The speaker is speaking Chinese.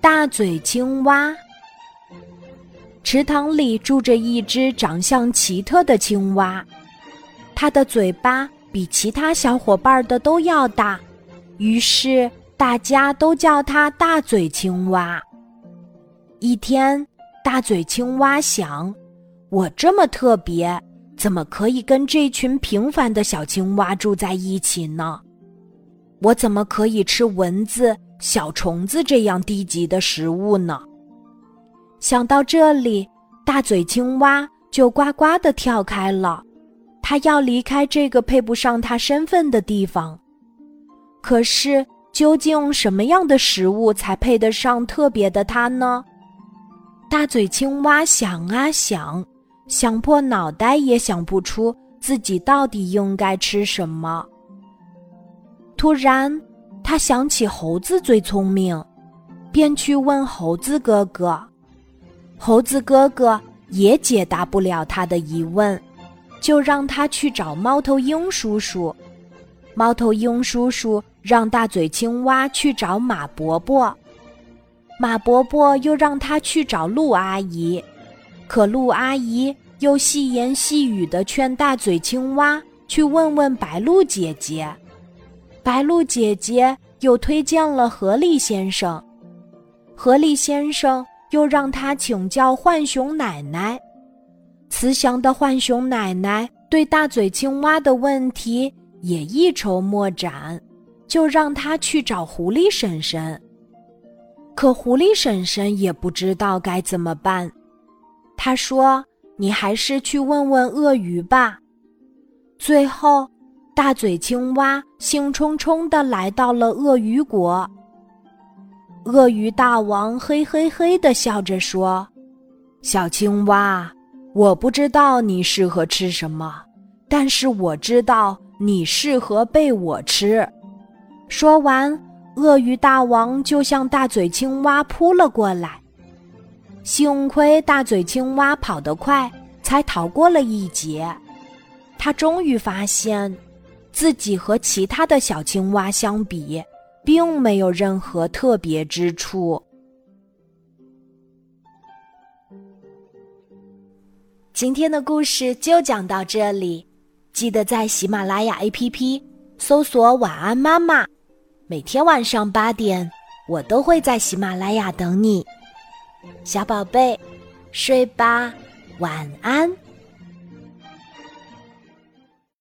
大嘴青蛙。池塘里住着一只长相奇特的青蛙，它的嘴巴比其他小伙伴的都要大，于是大家都叫它大嘴青蛙。一天，大嘴青蛙想：“我这么特别。”怎么可以跟这群平凡的小青蛙住在一起呢？我怎么可以吃蚊子、小虫子这样低级的食物呢？想到这里，大嘴青蛙就呱呱地跳开了。它要离开这个配不上它身份的地方。可是，究竟什么样的食物才配得上特别的它呢？大嘴青蛙想啊想。想破脑袋也想不出自己到底应该吃什么。突然，他想起猴子最聪明，便去问猴子哥哥。猴子哥哥也解答不了他的疑问，就让他去找猫头鹰叔叔。猫头鹰叔叔让大嘴青蛙去找马伯伯，马伯伯又让他去找鹿阿姨。可鹿阿姨又细言细语地劝大嘴青蛙去问问白鹿姐姐，白鹿姐姐又推荐了河狸先生，河狸先生又让他请教浣熊奶奶，慈祥的浣熊奶奶对大嘴青蛙的问题也一筹莫展，就让他去找狐狸婶婶。可狐狸婶婶也不知道该怎么办。他说：“你还是去问问鳄鱼吧。”最后，大嘴青蛙兴冲冲地来到了鳄鱼国。鳄鱼大王嘿嘿嘿地笑着说：“小青蛙，我不知道你适合吃什么，但是我知道你适合被我吃。”说完，鳄鱼大王就向大嘴青蛙扑了过来。幸亏大嘴青蛙跑得快，才逃过了一劫。他终于发现，自己和其他的小青蛙相比，并没有任何特别之处。今天的故事就讲到这里，记得在喜马拉雅 APP 搜索“晚安妈妈”，每天晚上八点，我都会在喜马拉雅等你。小宝贝，睡吧，晚安。